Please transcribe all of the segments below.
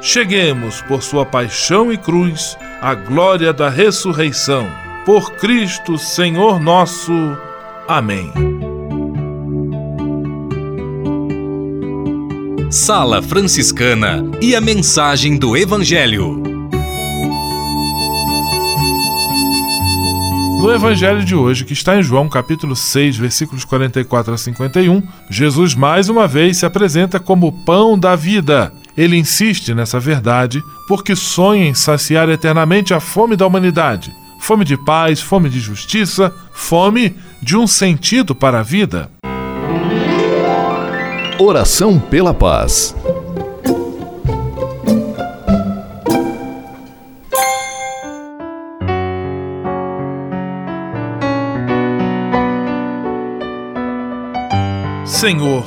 cheguemos, por sua paixão e cruz, à glória da ressurreição. Por Cristo, Senhor nosso. Amém. Sala Franciscana e a mensagem do Evangelho. No Evangelho de hoje, que está em João capítulo 6, versículos 44 a 51, Jesus mais uma vez se apresenta como o pão da vida ele insiste nessa verdade porque sonha em saciar eternamente a fome da humanidade. Fome de paz, fome de justiça, fome de um sentido para a vida. Oração pela paz. Senhor,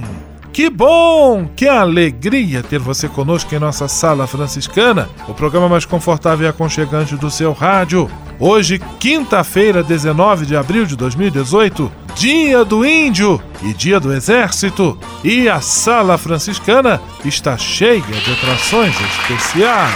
Que bom! Que alegria ter você conosco em nossa sala franciscana, o programa mais confortável e aconchegante do seu rádio. Hoje, quinta-feira, 19 de abril de 2018, Dia do Índio e Dia do Exército, e a Sala Franciscana está cheia de atrações especiais.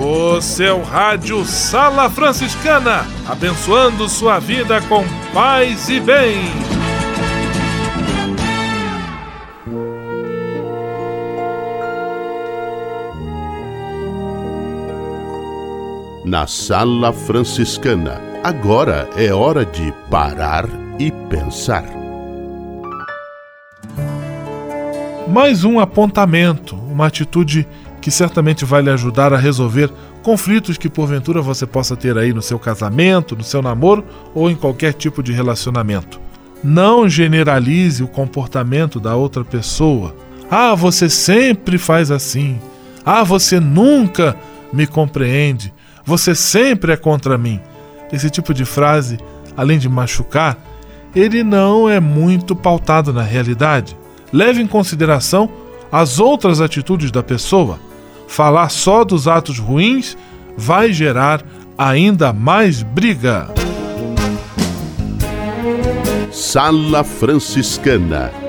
O seu rádio Sala Franciscana, abençoando sua vida com paz e bem. Na Sala Franciscana, agora é hora de parar e pensar. Mais um apontamento, uma atitude que certamente vai lhe ajudar a resolver conflitos que porventura você possa ter aí no seu casamento, no seu namoro ou em qualquer tipo de relacionamento. Não generalize o comportamento da outra pessoa. Ah, você sempre faz assim. Ah, você nunca me compreende. Você sempre é contra mim. Esse tipo de frase, além de machucar, ele não é muito pautado na realidade. Leve em consideração as outras atitudes da pessoa falar só dos atos ruins vai gerar ainda mais briga. Sala Franciscana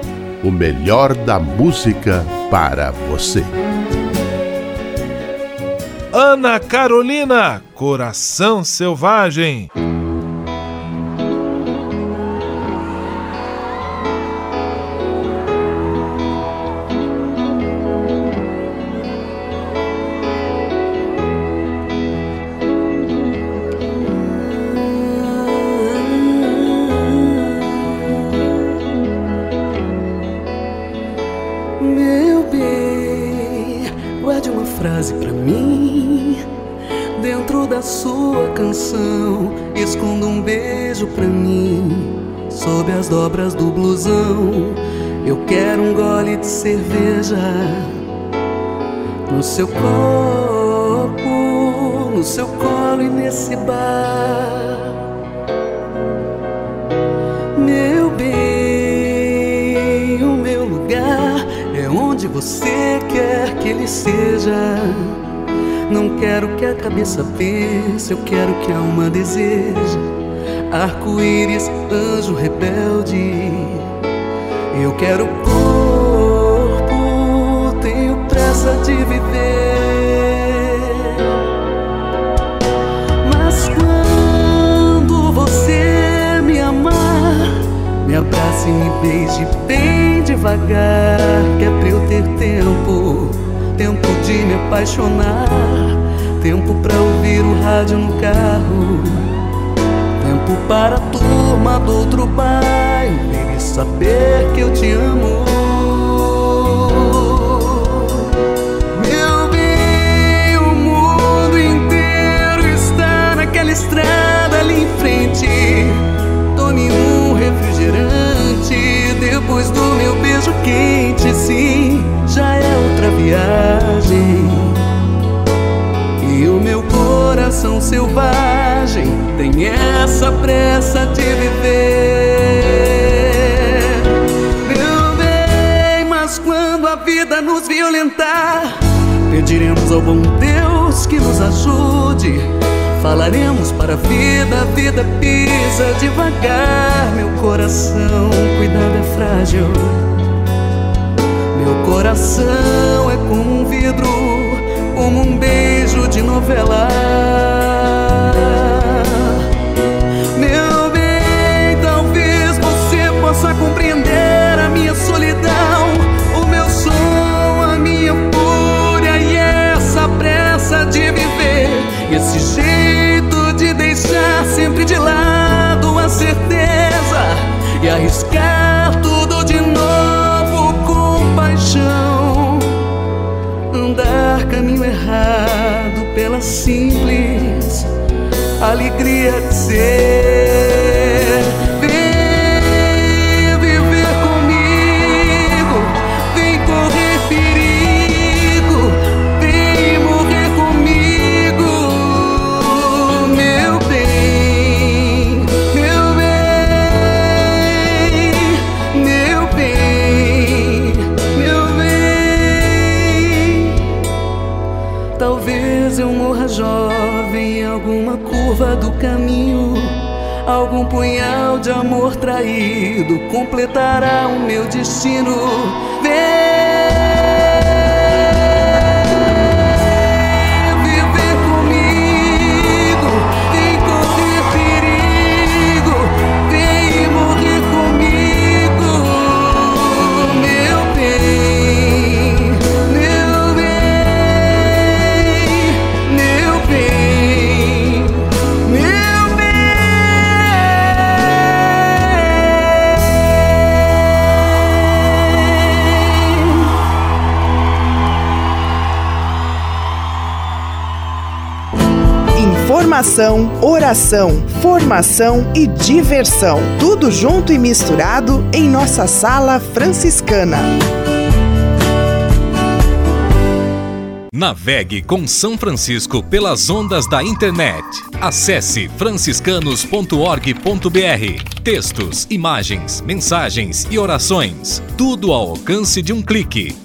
o melhor da música para você. Ana Carolina, Coração Selvagem. No seu copo, no seu colo e nesse bar. Meu bem, o meu lugar é onde você quer que ele seja. Não quero que a cabeça pense, eu quero que a alma deseje. Arco-íris, anjo rebelde. Eu quero abrace e me beije bem devagar. Que é pra eu ter tempo, tempo de me apaixonar. Tempo pra ouvir o rádio no carro. Tempo para a turma do outro bairro e saber que eu te amo. Quente. Sim, já é outra viagem. E o meu coração selvagem tem essa pressa de viver. Meu bem, mas quando a vida nos violentar, pediremos ao bom Deus que nos ajude Falaremos para a vida, a vida pisa devagar. Meu coração, cuidado, é frágil. Meu coração é como um vidro, como um beijo de novela. Simples alegria de ser. Alguma curva do caminho. Algum punhal de amor traído completará o meu destino. Informação, oração, formação e diversão. Tudo junto e misturado em nossa sala franciscana. Navegue com São Francisco pelas ondas da internet. Acesse franciscanos.org.br. Textos, imagens, mensagens e orações. Tudo ao alcance de um clique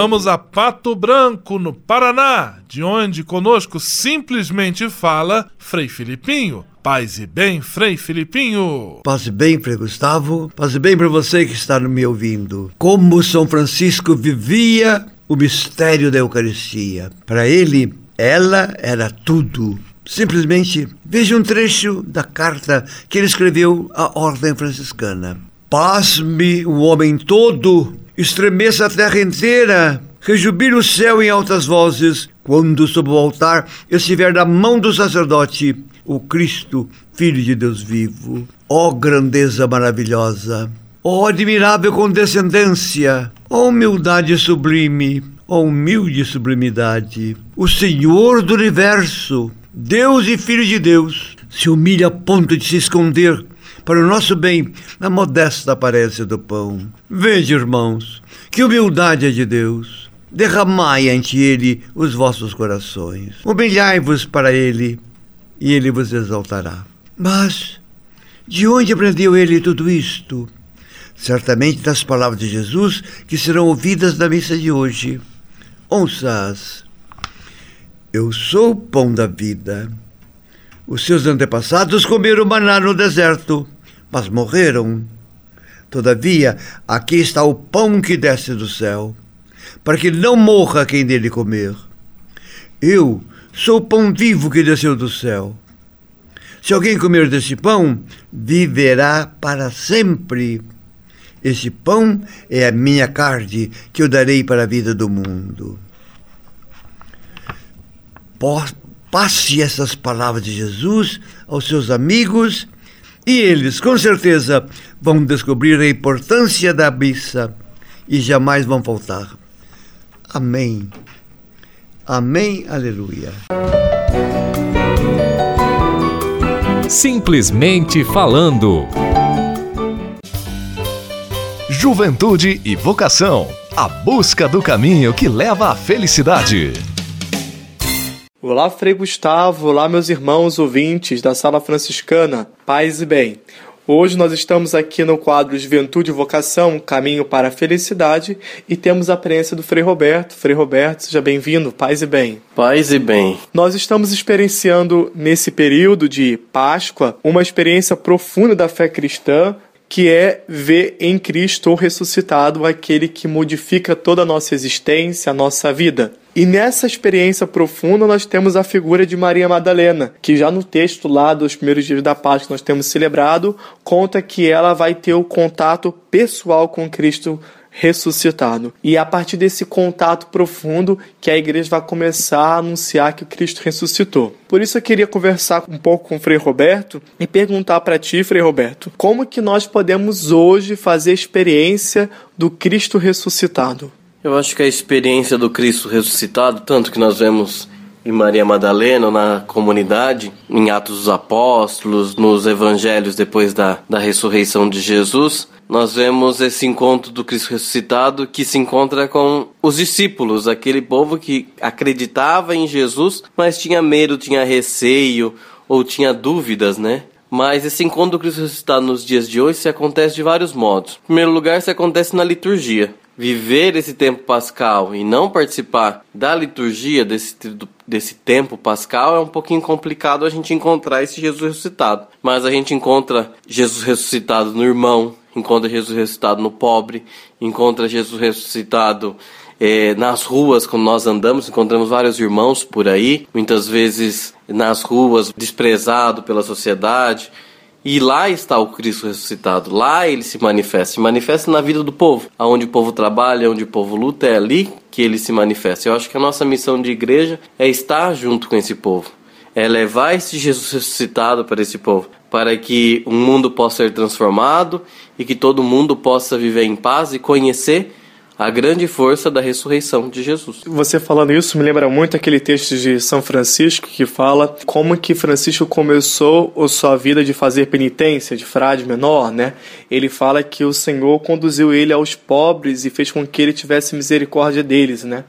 Vamos a Pato Branco, no Paraná, de onde conosco simplesmente fala Frei Filipinho. Paz e bem, Frei Filipinho. Paz e bem, Frei Gustavo. Paz e bem para você que está me ouvindo. Como São Francisco vivia o mistério da Eucaristia. Para ele, ela era tudo. Simplesmente veja um trecho da carta que ele escreveu à Ordem Franciscana. Pasme o homem todo estremeça a terra inteira, rejubile o céu em altas vozes, quando sob o altar estiver na mão do sacerdote o Cristo, Filho de Deus vivo. Ó oh, grandeza maravilhosa! Ó oh, admirável condescendência! Ó oh, humildade sublime! Ó humilde sublimidade! O Senhor do universo, Deus e Filho de Deus, se humilha a ponto de se esconder para o nosso bem na modesta aparência do pão. Veja, irmãos, que humildade é de Deus. Derramai ante Ele os vossos corações. Humilhai-vos para Ele, e Ele vos exaltará. Mas, de onde aprendeu ele tudo isto? Certamente das palavras de Jesus que serão ouvidas na missa de hoje. Ouça-as. Eu sou o pão da vida. Os seus antepassados comeram maná no deserto mas morreram. Todavia, aqui está o pão que desce do céu, para que não morra quem dele comer. Eu sou o pão vivo que desceu do céu. Se alguém comer desse pão, viverá para sempre. Esse pão é a minha carne que eu darei para a vida do mundo. Passe essas palavras de Jesus aos seus amigos e eles, com certeza, vão descobrir a importância da missa e jamais vão faltar. Amém. Amém. Aleluia. Simplesmente falando. Juventude e vocação. A busca do caminho que leva à felicidade. Olá, Frei Gustavo, olá, meus irmãos ouvintes da Sala Franciscana, paz e bem. Hoje nós estamos aqui no quadro Juventude e Vocação, Caminho para a Felicidade, e temos a presença do Frei Roberto. Frei Roberto, seja bem-vindo, paz e bem. Paz e bem. Nós estamos experienciando, nesse período de Páscoa, uma experiência profunda da fé cristã, que é ver em Cristo ressuscitado aquele que modifica toda a nossa existência, a nossa vida. E nessa experiência profunda nós temos a figura de Maria Madalena, que já no texto lá dos primeiros dias da Páscoa que nós temos celebrado, conta que ela vai ter o contato pessoal com Cristo ressuscitado. E é a partir desse contato profundo que a igreja vai começar a anunciar que Cristo ressuscitou. Por isso eu queria conversar um pouco com o Frei Roberto e perguntar para ti, Frei Roberto, como que nós podemos hoje fazer a experiência do Cristo ressuscitado? Eu acho que a experiência do Cristo ressuscitado, tanto que nós vemos e Maria Madalena na comunidade, em Atos dos Apóstolos, nos evangelhos depois da, da ressurreição de Jesus, nós vemos esse encontro do Cristo ressuscitado que se encontra com os discípulos, aquele povo que acreditava em Jesus, mas tinha medo, tinha receio ou tinha dúvidas, né? Mas esse encontro do Cristo ressuscitado nos dias de hoje se acontece de vários modos. Em primeiro lugar, se acontece na liturgia. Viver esse tempo pascal e não participar da liturgia desse, desse tempo pascal é um pouquinho complicado a gente encontrar esse Jesus ressuscitado. Mas a gente encontra Jesus ressuscitado no irmão, encontra Jesus ressuscitado no pobre, encontra Jesus ressuscitado é, nas ruas, quando nós andamos, encontramos vários irmãos por aí, muitas vezes nas ruas, desprezado pela sociedade. E lá está o Cristo ressuscitado, lá ele se manifesta, se manifesta na vida do povo, aonde o povo trabalha, onde o povo luta, é ali que ele se manifesta. Eu acho que a nossa missão de igreja é estar junto com esse povo, é levar esse Jesus ressuscitado para esse povo, para que o mundo possa ser transformado e que todo mundo possa viver em paz e conhecer a grande força da ressurreição de Jesus. Você falando isso me lembra muito aquele texto de São Francisco que fala como que Francisco começou a sua vida de fazer penitência, de frade menor, né? Ele fala que o Senhor conduziu ele aos pobres e fez com que ele tivesse misericórdia deles, né?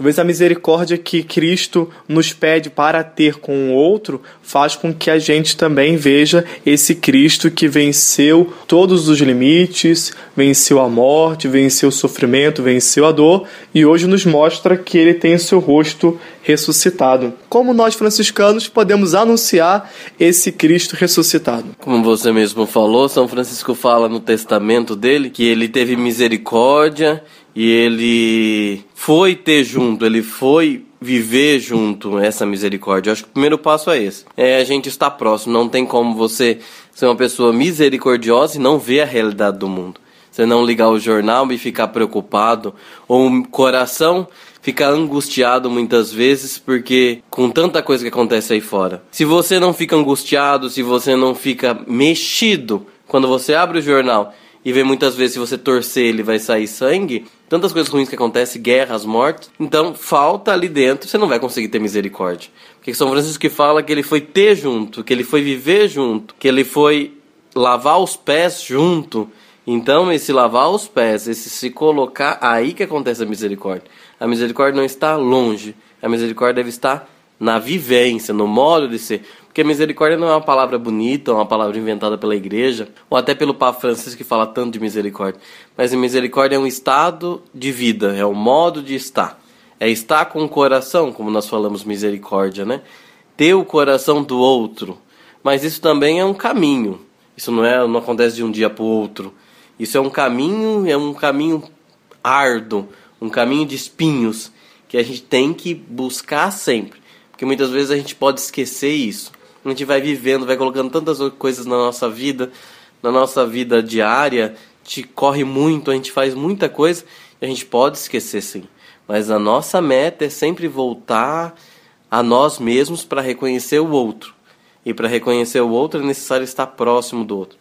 Talvez a misericórdia que Cristo nos pede para ter com o outro faz com que a gente também veja esse Cristo que venceu todos os limites, venceu a morte, venceu o sofrimento, venceu a dor e hoje nos mostra que ele tem seu rosto ressuscitado. Como nós franciscanos podemos anunciar esse Cristo ressuscitado? Como você mesmo falou, São Francisco fala no testamento dele que ele teve misericórdia e ele foi ter junto, ele foi viver junto essa misericórdia. Eu acho que o primeiro passo é esse. É a gente estar próximo. Não tem como você ser uma pessoa misericordiosa e não ver a realidade do mundo. Você não ligar o jornal e ficar preocupado, ou o coração ficar angustiado muitas vezes porque com tanta coisa que acontece aí fora. Se você não fica angustiado, se você não fica mexido quando você abre o jornal e vê muitas vezes se você torcer ele vai sair sangue, tantas coisas ruins que acontecem, guerras, mortes. Então, falta ali dentro, você não vai conseguir ter misericórdia. Porque São Francisco que fala que ele foi ter junto, que ele foi viver junto, que ele foi lavar os pés junto. Então, esse lavar os pés, esse se colocar, aí que acontece a misericórdia. A misericórdia não está longe, a misericórdia deve estar na vivência, no modo de ser. Porque misericórdia não é uma palavra bonita, é uma palavra inventada pela igreja, ou até pelo Papa Francisco que fala tanto de misericórdia. Mas a misericórdia é um estado de vida, é um modo de estar. É estar com o coração, como nós falamos misericórdia, né? Ter o coração do outro. Mas isso também é um caminho. Isso não é, não acontece de um dia para o outro. Isso é um caminho, é um caminho árduo, um caminho de espinhos que a gente tem que buscar sempre. Porque muitas vezes a gente pode esquecer isso a gente vai vivendo, vai colocando tantas coisas na nossa vida, na nossa vida diária, te corre muito, a gente faz muita coisa a gente pode esquecer sim. Mas a nossa meta é sempre voltar a nós mesmos para reconhecer o outro. E para reconhecer o outro é necessário estar próximo do outro.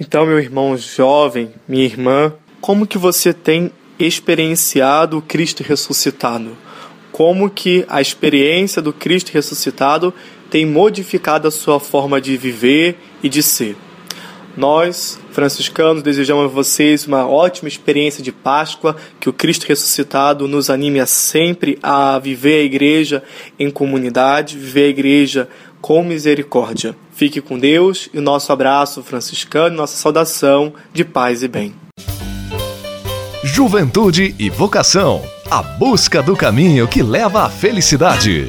Então, meu irmão jovem, minha irmã, como que você tem experienciado o Cristo ressuscitado? Como que a experiência do Cristo ressuscitado tem modificado a sua forma de viver e de ser. Nós, franciscanos, desejamos a vocês uma ótima experiência de Páscoa, que o Cristo ressuscitado nos anime a sempre a viver a igreja em comunidade, viver a igreja com misericórdia. Fique com Deus e o nosso abraço franciscano, nossa saudação de paz e bem. Juventude e vocação a busca do caminho que leva à felicidade.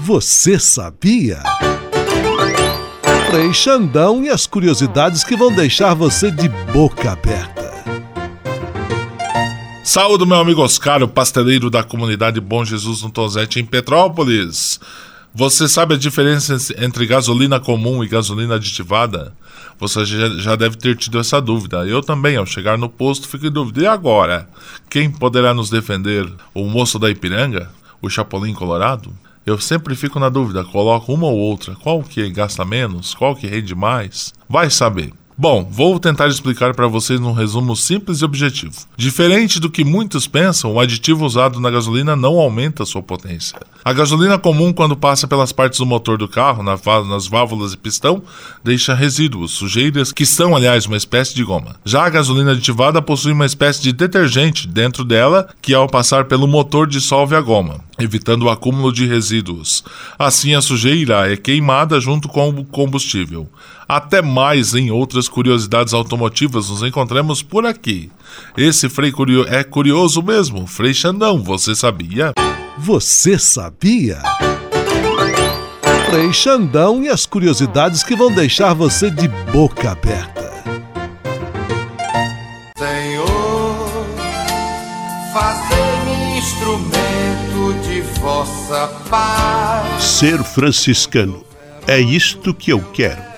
Você sabia? Frei Xandão e as curiosidades que vão deixar você de boca aberta. Saúde, meu amigo Oscar, o pasteleiro da comunidade Bom Jesus no Tozete, em Petrópolis. Você sabe a diferença entre gasolina comum e gasolina aditivada? Você já deve ter tido essa dúvida. Eu também, ao chegar no posto, fico em dúvida. E agora? Quem poderá nos defender? O moço da Ipiranga? O Chapolin Colorado? Eu sempre fico na dúvida, coloco uma ou outra, qual que gasta menos, qual que rende mais? Vai saber. Bom, vou tentar explicar para vocês num resumo simples e objetivo. Diferente do que muitos pensam, o aditivo usado na gasolina não aumenta sua potência. A gasolina comum, quando passa pelas partes do motor do carro, nas válvulas e pistão, deixa resíduos, sujeiras, que são, aliás, uma espécie de goma. Já a gasolina aditivada possui uma espécie de detergente dentro dela, que ao passar pelo motor dissolve a goma, evitando o acúmulo de resíduos. Assim, a sujeira é queimada junto com o combustível. Até mais em outras curiosidades automotivas nos encontramos por aqui. Esse Frei curio é curioso mesmo, Frei Xandão, você sabia? Você sabia? Frei Xandão e as curiosidades que vão deixar você de boca aberta. Senhor, fazer-me instrumento de vossa paz. Ser franciscano é isto que eu quero.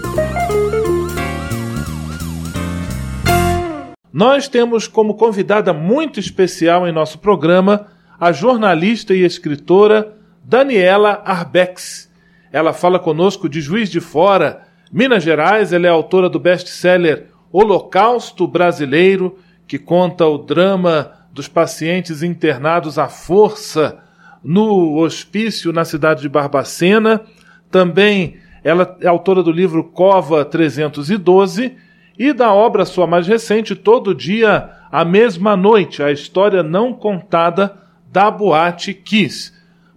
Nós temos como convidada muito especial em nosso programa a jornalista e escritora Daniela Arbex. Ela fala conosco de Juiz de Fora, Minas Gerais. Ela é autora do best-seller Holocausto Brasileiro, que conta o drama dos pacientes internados à força no hospício na cidade de Barbacena. Também ela é autora do livro Cova 312 e da obra sua mais recente, Todo Dia, a Mesma Noite, a história não contada da Boate Kiss.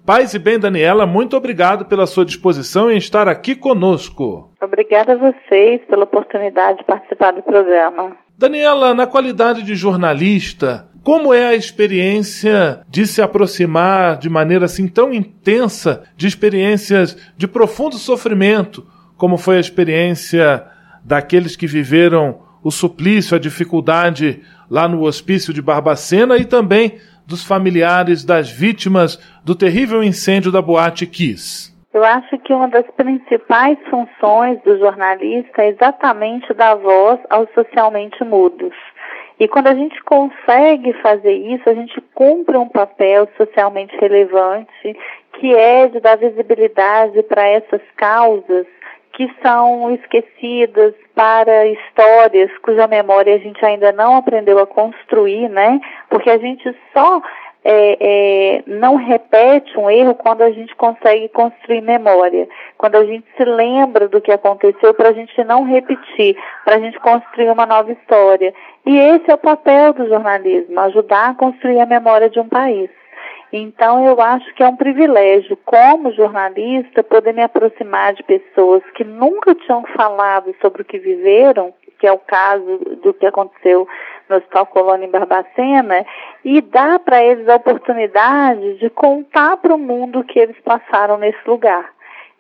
Paz e bem, Daniela, muito obrigado pela sua disposição em estar aqui conosco. Obrigada a vocês pela oportunidade de participar do programa. Daniela, na qualidade de jornalista, como é a experiência de se aproximar de maneira assim tão intensa de experiências de profundo sofrimento, como foi a experiência daqueles que viveram o suplício, a dificuldade lá no hospício de Barbacena e também dos familiares das vítimas do terrível incêndio da Boate Kiss. Eu acho que uma das principais funções do jornalista é exatamente dar voz aos socialmente mudos. E quando a gente consegue fazer isso, a gente cumpre um papel socialmente relevante, que é de dar visibilidade para essas causas que são esquecidas para histórias cuja memória a gente ainda não aprendeu a construir, né? Porque a gente só é, é, não repete um erro quando a gente consegue construir memória, quando a gente se lembra do que aconteceu para a gente não repetir, para a gente construir uma nova história. E esse é o papel do jornalismo, ajudar a construir a memória de um país. Então, eu acho que é um privilégio, como jornalista, poder me aproximar de pessoas que nunca tinham falado sobre o que viveram, que é o caso do que aconteceu no Hospital Colônia em Barbacena, e dar para eles a oportunidade de contar para o mundo o que eles passaram nesse lugar.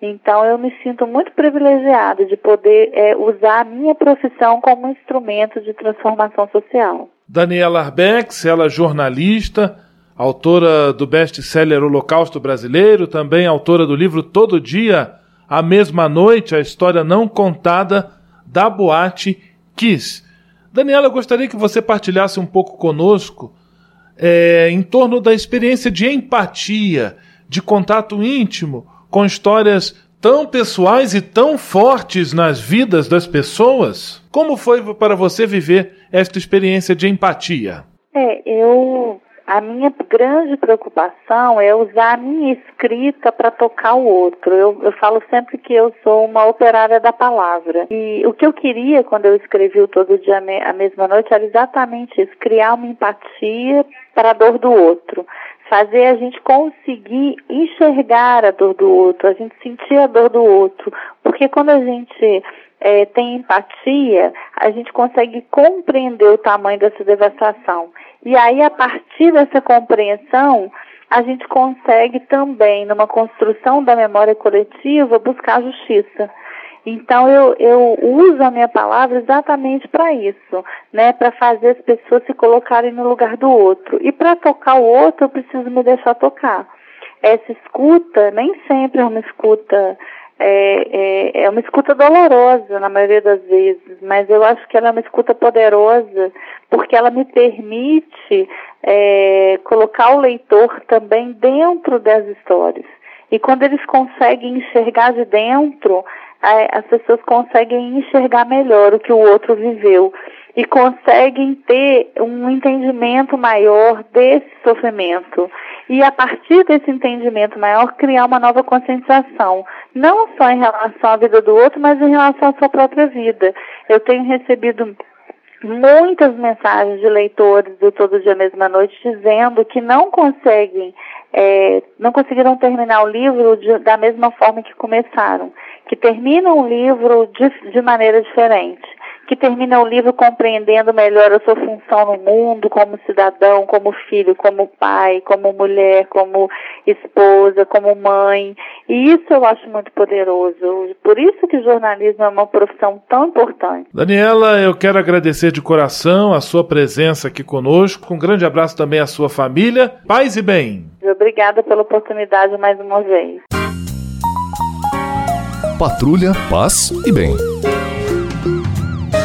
Então, eu me sinto muito privilegiada de poder é, usar a minha profissão como instrumento de transformação social. Daniela Arbex, ela é jornalista, autora do best-seller Holocausto Brasileiro, também autora do livro Todo Dia, a Mesma Noite, a história não contada da Boate Kiss. Daniela, eu gostaria que você partilhasse um pouco conosco é, em torno da experiência de empatia, de contato íntimo com histórias tão pessoais e tão fortes nas vidas das pessoas. Como foi para você viver esta experiência de empatia? É, eu a minha grande preocupação é usar a minha escrita para tocar o outro. Eu, eu, falo sempre que eu sou uma operária da palavra. E o que eu queria quando eu escrevi o Todo Dia a Mesma Noite era exatamente isso: criar uma empatia para a dor do outro. Fazer a gente conseguir enxergar a dor do outro, a gente sentir a dor do outro. Porque quando a gente é, tem empatia, a gente consegue compreender o tamanho dessa devastação. E aí, a partir dessa compreensão, a gente consegue também, numa construção da memória coletiva, buscar justiça. Então eu, eu uso a minha palavra exatamente para isso, né? Para fazer as pessoas se colocarem no lugar do outro. E para tocar o outro, eu preciso me deixar tocar. Essa escuta nem sempre é uma escuta é, é, é, uma escuta dolorosa na maioria das vezes, mas eu acho que ela é uma escuta poderosa porque ela me permite é, colocar o leitor também dentro das histórias. E quando eles conseguem enxergar de dentro, as pessoas conseguem enxergar melhor o que o outro viveu e conseguem ter um entendimento maior desse sofrimento. E a partir desse entendimento maior, criar uma nova conscientização, não só em relação à vida do outro, mas em relação à sua própria vida. Eu tenho recebido muitas mensagens de leitores do Todo Dia Mesma Noite dizendo que não conseguem, é, não conseguiram terminar o livro de, da mesma forma que começaram, que terminam o livro de, de maneira diferente que termina o livro compreendendo melhor a sua função no mundo como cidadão, como filho, como pai, como mulher, como esposa, como mãe. E isso eu acho muito poderoso. Por isso que o jornalismo é uma profissão tão importante. Daniela, eu quero agradecer de coração a sua presença aqui conosco. Um grande abraço também à sua família. Paz e bem. Obrigada pela oportunidade mais uma vez. Patrulha, paz e bem.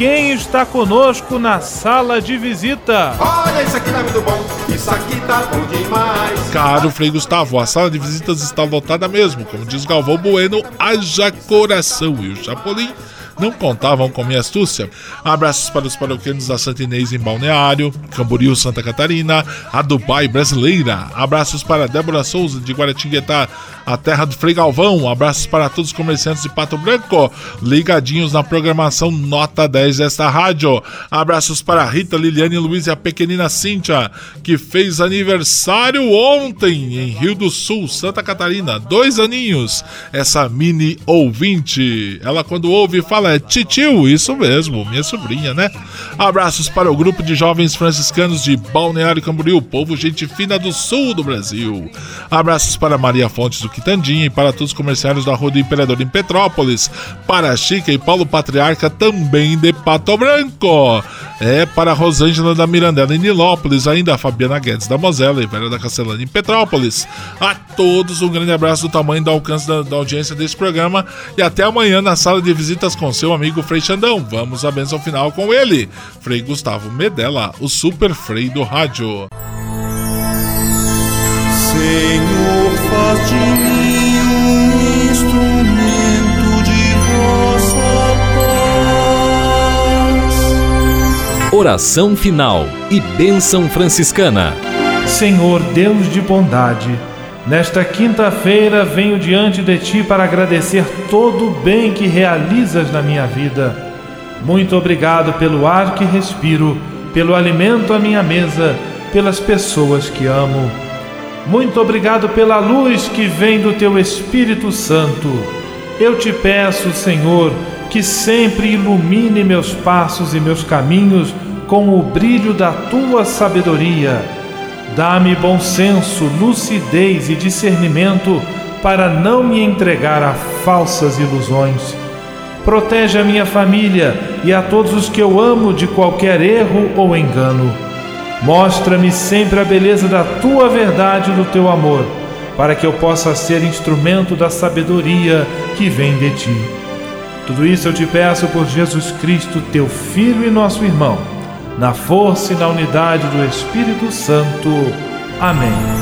quem está conosco na sala de visita. Olha, isso aqui tá muito bom, isso aqui tá bom demais. Caro Frei Gustavo, a sala de visitas está lotada mesmo. Como diz Galvão Bueno, haja coração. E o Chapolin não contavam com minha astúcia. Abraços para os paroquianos da Santa Inês em Balneário, Camboriú, Santa Catarina, a Dubai brasileira. Abraços para Débora Souza de Guaratinguetá, a terra do Frei Galvão. Abraços para todos os comerciantes de Pato Branco, ligadinhos na programação Nota 10 desta rádio. Abraços para Rita, Liliane Luiz e a pequenina Cíntia, que fez aniversário ontem em Rio do Sul, Santa Catarina. Dois aninhos, essa mini ouvinte. Ela, quando ouve, fala: é titio, isso mesmo, minha sobrinha, né? Abraços para o grupo de jovens franciscanos de Balneário Camboriú, povo gente fina do sul do Brasil. Abraços para Maria Fontes do Quitandinha e para todos os comerciários da Rua do Imperador em Petrópolis, para Chica e Paulo Patriarca também de Pato Branco. É para Rosângela da Mirandela em Nilópolis, ainda a Fabiana Guedes da Mosela e Vera da Castelana em Petrópolis. A todos um grande abraço do tamanho do alcance da, da audiência desse programa e até amanhã na sala de visitas com seu amigo Frei Xandão. Vamos à benção final com ele, Frei Gustavo Medella, o super Frei do rádio. Senhor, faz de mim Oração final e bênção franciscana. Senhor Deus de bondade, nesta quinta-feira venho diante de ti para agradecer todo o bem que realizas na minha vida. Muito obrigado pelo ar que respiro, pelo alimento à minha mesa, pelas pessoas que amo. Muito obrigado pela luz que vem do teu Espírito Santo. Eu te peço, Senhor, que sempre ilumine meus passos e meus caminhos com o brilho da tua sabedoria. Dá-me bom senso, lucidez e discernimento para não me entregar a falsas ilusões. Protege a minha família e a todos os que eu amo de qualquer erro ou engano. Mostra-me sempre a beleza da tua verdade e do teu amor, para que eu possa ser instrumento da sabedoria que vem de ti. Tudo isso eu te peço por Jesus Cristo, teu Filho e nosso irmão, na força e na unidade do Espírito Santo. Amém.